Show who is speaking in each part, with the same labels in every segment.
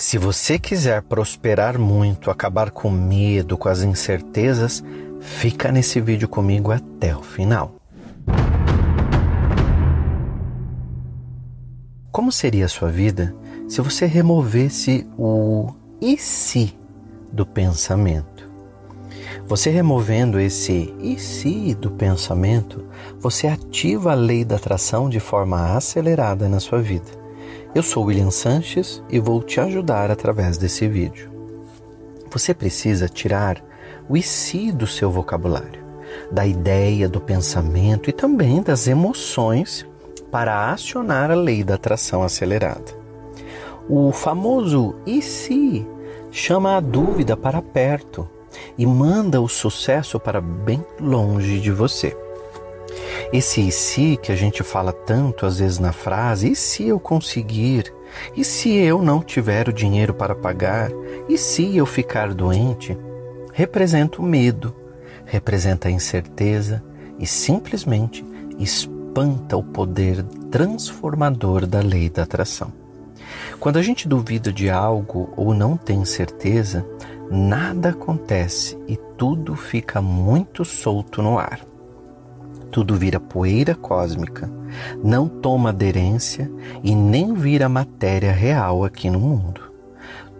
Speaker 1: Se você quiser prosperar muito, acabar com medo, com as incertezas, fica nesse vídeo comigo até o final. Como seria a sua vida se você removesse o e se do pensamento? Você removendo esse e se do pensamento, você ativa a lei da atração de forma acelerada na sua vida. Eu sou William Sanches e vou te ajudar através desse vídeo. Você precisa tirar o e do seu vocabulário, da ideia, do pensamento e também das emoções para acionar a lei da atração acelerada. O famoso e se chama a dúvida para perto e manda o sucesso para bem longe de você. Esse e se que a gente fala tanto às vezes na frase, e se eu conseguir? E se eu não tiver o dinheiro para pagar? E se eu ficar doente? Representa o medo, representa a incerteza e simplesmente espanta o poder transformador da lei da atração. Quando a gente duvida de algo ou não tem certeza, nada acontece e tudo fica muito solto no ar tudo vira poeira cósmica, não toma aderência e nem vira matéria real aqui no mundo.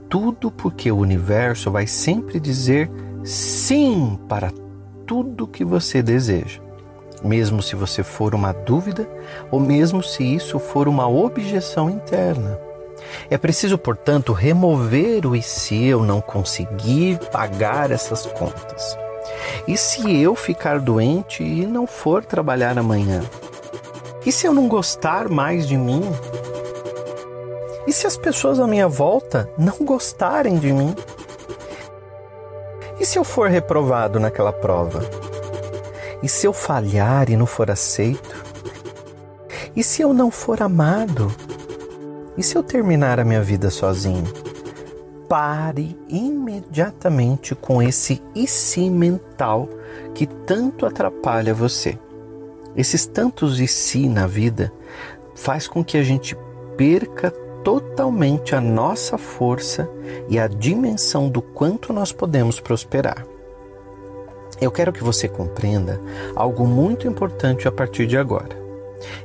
Speaker 1: Tudo porque o universo vai sempre dizer sim para tudo que você deseja, mesmo se você for uma dúvida ou mesmo se isso for uma objeção interna. É preciso, portanto, remover o e se eu não conseguir pagar essas contas. E se eu ficar doente e não for trabalhar amanhã? E se eu não gostar mais de mim? E se as pessoas à minha volta não gostarem de mim? E se eu for reprovado naquela prova? E se eu falhar e não for aceito? E se eu não for amado? E se eu terminar a minha vida sozinho? Pare imediatamente com esse e se mental que tanto atrapalha você. Esses tantos e si na vida faz com que a gente perca totalmente a nossa força e a dimensão do quanto nós podemos prosperar. Eu quero que você compreenda algo muito importante a partir de agora.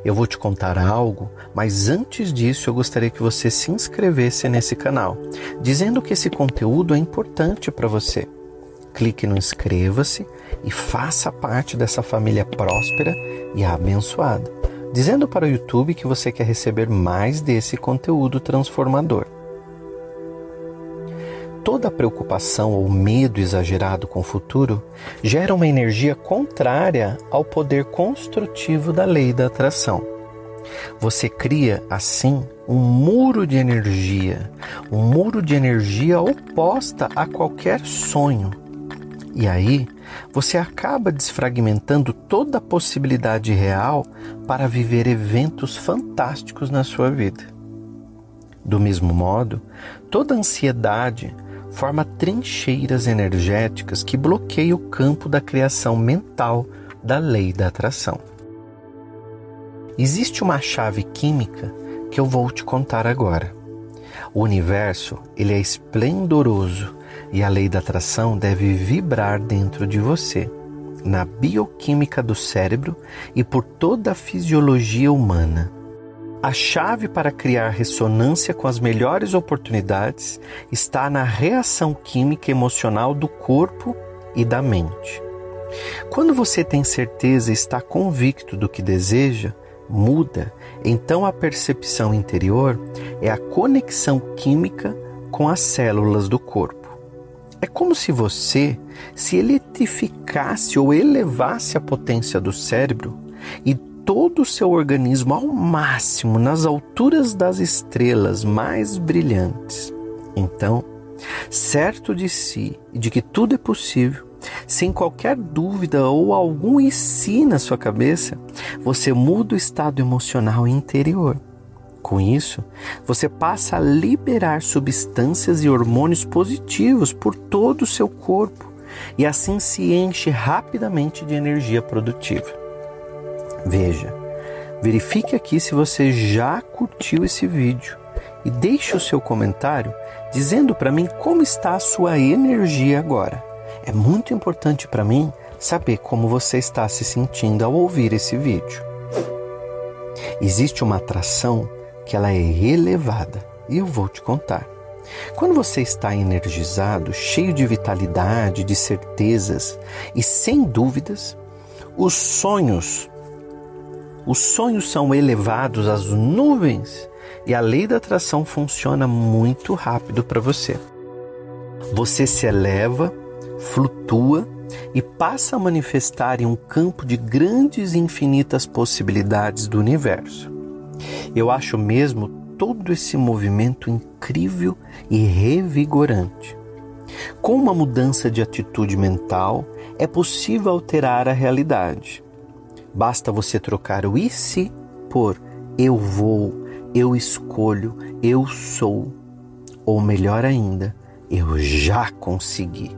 Speaker 1: Eu vou te contar algo, mas antes disso eu gostaria que você se inscrevesse nesse canal, dizendo que esse conteúdo é importante para você. Clique no inscreva-se e faça parte dessa família próspera e abençoada, dizendo para o YouTube que você quer receber mais desse conteúdo transformador toda preocupação ou medo exagerado com o futuro gera uma energia contrária ao poder construtivo da lei da atração. Você cria, assim, um muro de energia, um muro de energia oposta a qualquer sonho. E aí, você acaba desfragmentando toda a possibilidade real para viver eventos fantásticos na sua vida. Do mesmo modo, toda ansiedade, forma trincheiras energéticas que bloqueiam o campo da criação mental da lei da atração. Existe uma chave química que eu vou te contar agora. O universo, ele é esplendoroso e a lei da atração deve vibrar dentro de você, na bioquímica do cérebro e por toda a fisiologia humana. A chave para criar ressonância com as melhores oportunidades está na reação química emocional do corpo e da mente. Quando você tem certeza e está convicto do que deseja, muda, então a percepção interior é a conexão química com as células do corpo. É como se você se eletrificasse ou elevasse a potência do cérebro e todo o seu organismo ao máximo nas alturas das estrelas mais brilhantes. Então, certo de si e de que tudo é possível, sem qualquer dúvida ou algum e si na sua cabeça, você muda o estado emocional interior. Com isso, você passa a liberar substâncias e hormônios positivos por todo o seu corpo e assim se enche rapidamente de energia produtiva. Veja, verifique aqui se você já curtiu esse vídeo e deixe o seu comentário dizendo para mim como está a sua energia agora. É muito importante para mim saber como você está se sentindo ao ouvir esse vídeo. Existe uma atração que ela é elevada e eu vou te contar. Quando você está energizado, cheio de vitalidade, de certezas e sem dúvidas, os sonhos os sonhos são elevados às nuvens e a lei da atração funciona muito rápido para você. Você se eleva, flutua e passa a manifestar em um campo de grandes e infinitas possibilidades do universo. Eu acho mesmo todo esse movimento incrível e revigorante. Com uma mudança de atitude mental, é possível alterar a realidade. Basta você trocar o e se por eu vou, eu escolho, eu sou. Ou melhor ainda, eu já consegui.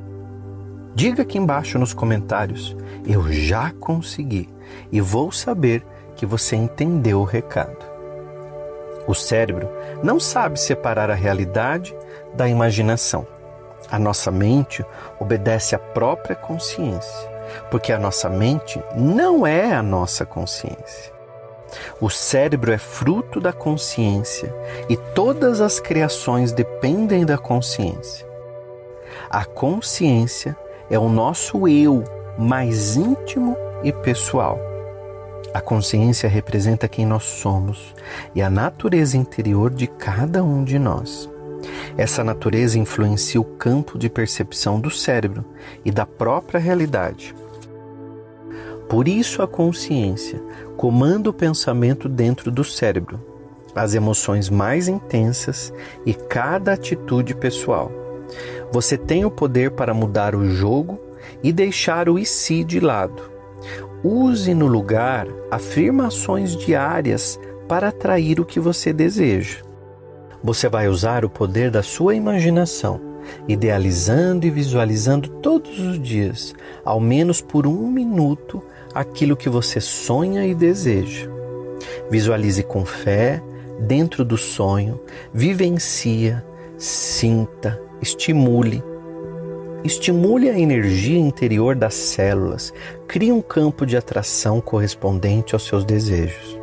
Speaker 1: Diga aqui embaixo nos comentários, eu já consegui e vou saber que você entendeu o recado. O cérebro não sabe separar a realidade da imaginação. A nossa mente obedece à própria consciência porque a nossa mente não é a nossa consciência. O cérebro é fruto da consciência e todas as criações dependem da consciência. A consciência é o nosso eu mais íntimo e pessoal. A consciência representa quem nós somos e a natureza interior de cada um de nós. Essa natureza influencia o campo de percepção do cérebro e da própria realidade. Por isso, a consciência comanda o pensamento dentro do cérebro, as emoções mais intensas e cada atitude pessoal. Você tem o poder para mudar o jogo e deixar o e si de lado. Use no lugar afirmações diárias para atrair o que você deseja. Você vai usar o poder da sua imaginação, idealizando e visualizando todos os dias, ao menos por um minuto, aquilo que você sonha e deseja. Visualize com fé, dentro do sonho, vivencia, sinta, estimule. Estimule a energia interior das células, crie um campo de atração correspondente aos seus desejos.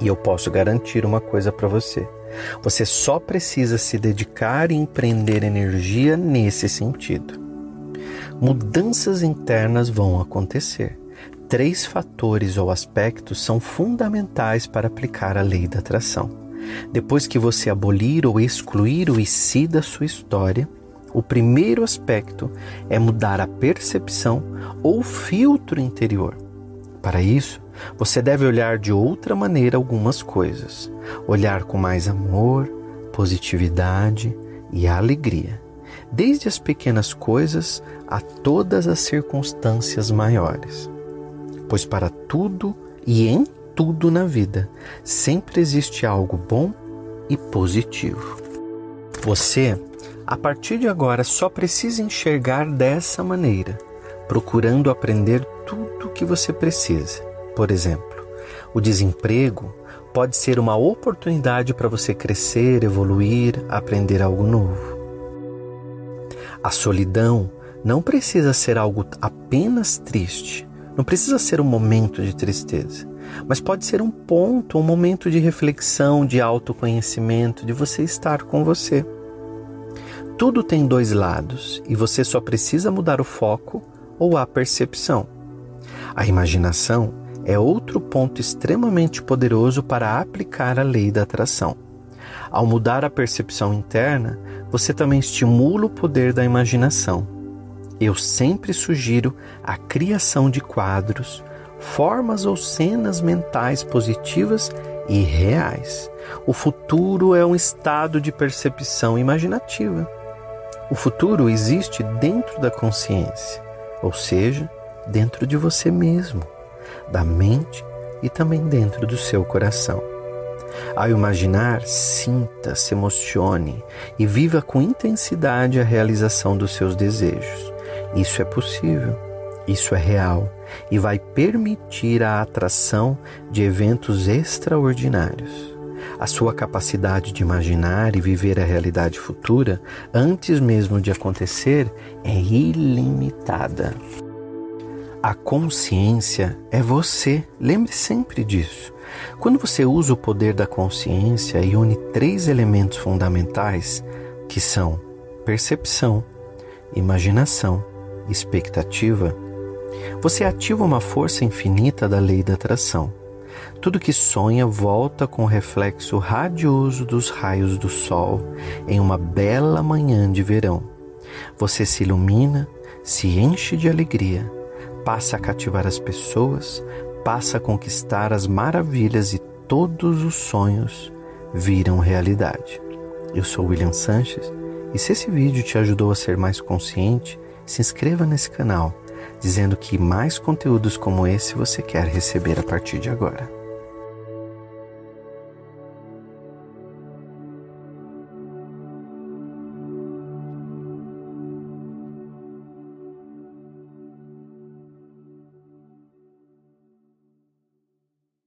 Speaker 1: E eu posso garantir uma coisa para você: você só precisa se dedicar e empreender energia nesse sentido. Mudanças internas vão acontecer três fatores ou aspectos são fundamentais para aplicar a lei da atração. Depois que você abolir ou excluir o si da sua história, o primeiro aspecto é mudar a percepção ou filtro interior. Para isso, você deve olhar de outra maneira algumas coisas, olhar com mais amor, positividade e alegria, desde as pequenas coisas a todas as circunstâncias maiores pois para tudo e em tudo na vida sempre existe algo bom e positivo. Você, a partir de agora, só precisa enxergar dessa maneira, procurando aprender tudo o que você precisa. Por exemplo, o desemprego pode ser uma oportunidade para você crescer, evoluir, aprender algo novo. A solidão não precisa ser algo apenas triste, não precisa ser um momento de tristeza, mas pode ser um ponto, um momento de reflexão, de autoconhecimento, de você estar com você. Tudo tem dois lados e você só precisa mudar o foco ou a percepção. A imaginação é outro ponto extremamente poderoso para aplicar a lei da atração. Ao mudar a percepção interna, você também estimula o poder da imaginação eu sempre sugiro a criação de quadros, formas ou cenas mentais positivas e reais. O futuro é um estado de percepção imaginativa. O futuro existe dentro da consciência, ou seja, dentro de você mesmo, da mente e também dentro do seu coração. Ao imaginar, sinta, se emocione e viva com intensidade a realização dos seus desejos. Isso é possível, isso é real e vai permitir a atração de eventos extraordinários. A sua capacidade de imaginar e viver a realidade futura antes mesmo de acontecer é ilimitada. A consciência é você, lembre sempre disso. Quando você usa o poder da consciência e une três elementos fundamentais, que são percepção, imaginação expectativa, você ativa uma força infinita da lei da atração. Tudo que sonha volta com o reflexo radioso dos raios do sol em uma bela manhã de verão. Você se ilumina, se enche de alegria, passa a cativar as pessoas, passa a conquistar as maravilhas e todos os sonhos viram realidade. Eu sou William Sanches e se esse vídeo te ajudou a ser mais consciente, se inscreva nesse canal, dizendo que mais conteúdos como esse você quer receber a partir de agora.